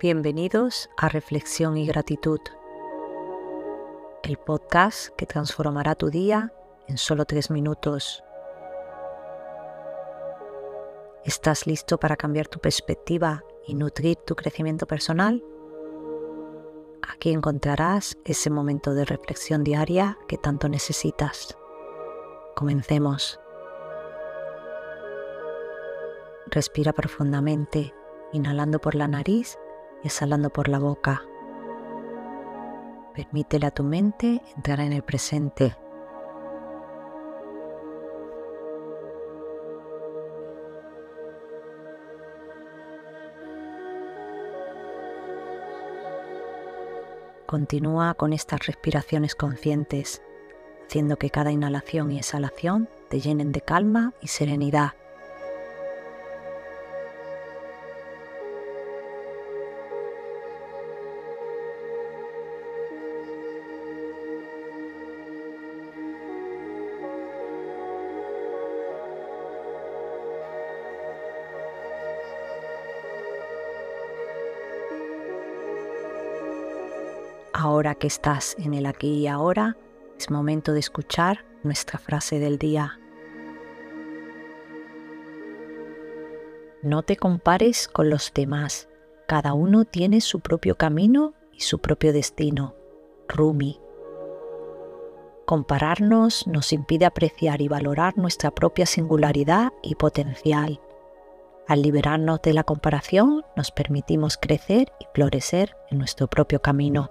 Bienvenidos a Reflexión y Gratitud, el podcast que transformará tu día en solo tres minutos. ¿Estás listo para cambiar tu perspectiva y nutrir tu crecimiento personal? Aquí encontrarás ese momento de reflexión diaria que tanto necesitas. Comencemos. Respira profundamente, inhalando por la nariz exhalando por la boca. Permítele a tu mente entrar en el presente. Continúa con estas respiraciones conscientes, haciendo que cada inhalación y exhalación te llenen de calma y serenidad. Ahora que estás en el aquí y ahora, es momento de escuchar nuestra frase del día. No te compares con los demás. Cada uno tiene su propio camino y su propio destino. Rumi. Compararnos nos impide apreciar y valorar nuestra propia singularidad y potencial. Al liberarnos de la comparación nos permitimos crecer y florecer en nuestro propio camino.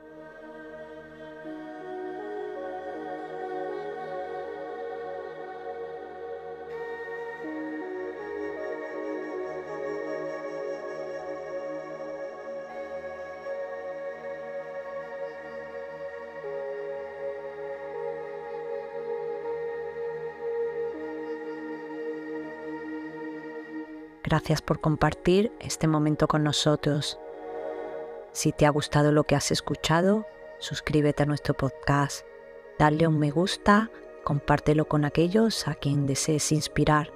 Gracias por compartir este momento con nosotros. Si te ha gustado lo que has escuchado, suscríbete a nuestro podcast, dale un me gusta, compártelo con aquellos a quien desees inspirar.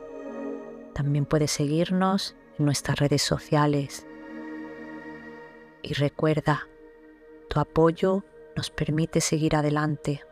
También puedes seguirnos en nuestras redes sociales. Y recuerda, tu apoyo nos permite seguir adelante.